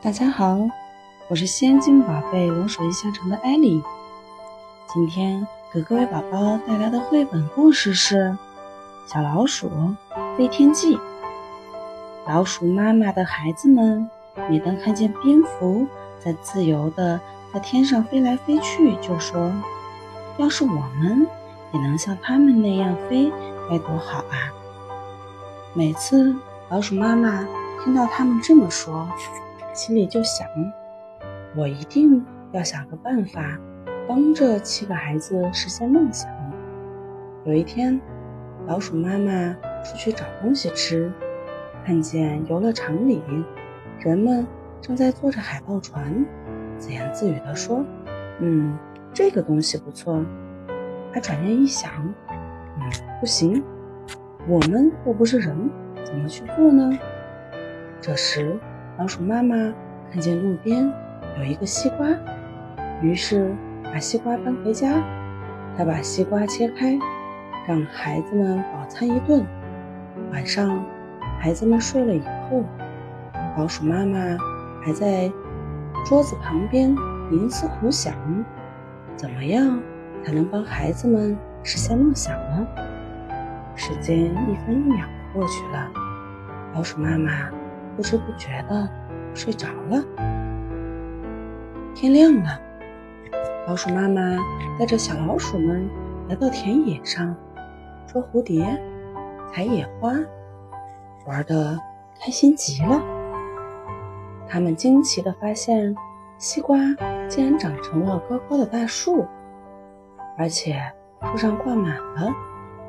大家好，我是仙境宝贝龙鼠印象城的艾莉。今天给各位宝宝带来的绘本故事是《小老鼠飞天记》。老鼠妈妈的孩子们，每当看见蝙蝠在自由的在天上飞来飞去，就说：“要是我们也能像他们那样飞，该多好啊！”每次老鼠妈妈听到他们这么说，心里就想：我一定要想个办法，帮这七个孩子实现梦想。有一天，老鼠妈妈出去找东西吃，看见游乐场里人们正在坐着海盗船，自言自语地说：“嗯，这个东西不错。”她转念一想：“嗯，不行。”我们又不是人，怎么去做呢？这时，老鼠妈妈看见路边有一个西瓜，于是把西瓜搬回家。她把西瓜切开，让孩子们饱餐一顿。晚上，孩子们睡了以后，老鼠妈妈还在桌子旁边冥思苦想：怎么样才能帮孩子们实现梦想呢？时间一分一秒过去了，老鼠妈妈不知不觉的睡着了。天亮了，老鼠妈妈带着小老鼠们来到田野上，捉蝴蝶、采野花，玩的开心极了。他们惊奇的发现，西瓜竟然长成了高高的大树，而且树上挂满了。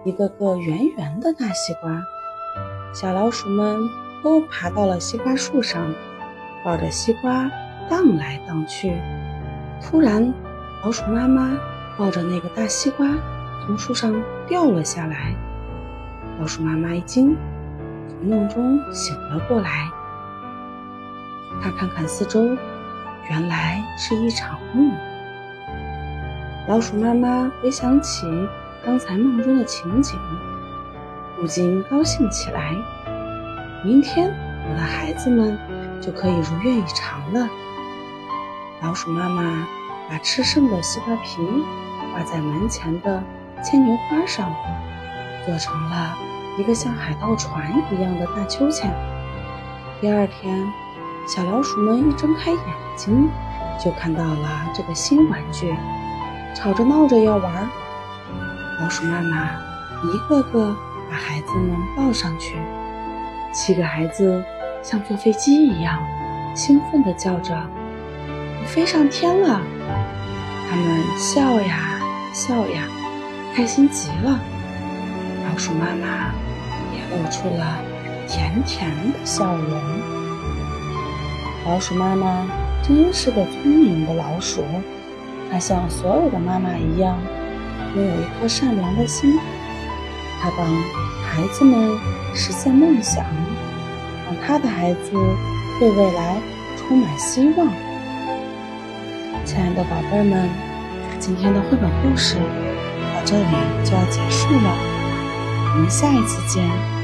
一个个圆圆的大西瓜，小老鼠们都爬到了西瓜树上，抱着西瓜荡来荡去。突然，老鼠妈妈抱着那个大西瓜从树上掉了下来。老鼠妈妈一惊，从梦中醒了过来。她看看四周，原来是一场梦。老鼠妈妈回想起。刚才梦中的情景，不禁高兴起来。明天我的孩子们就可以如愿以偿了。老鼠妈妈把吃剩的西瓜皮挂在门前的牵牛花上，做成了一个像海盗船一样的大秋千。第二天，小老鼠们一睁开眼睛，就看到了这个新玩具，吵着闹着要玩。老鼠妈妈一个个把孩子们抱上去，七个孩子像坐飞机一样兴奋地叫着：“我飞上天了！”他们笑呀笑呀，开心极了。老鼠妈妈也露出了甜甜的笑容。老鼠妈妈真是个聪明的老鼠，它像所有的妈妈一样。拥有一颗善良的心，她帮孩子们实现梦想，让他的孩子对未来充满希望。亲爱的宝贝们，今天的绘本故事到这里就要结束了，我们下一次见。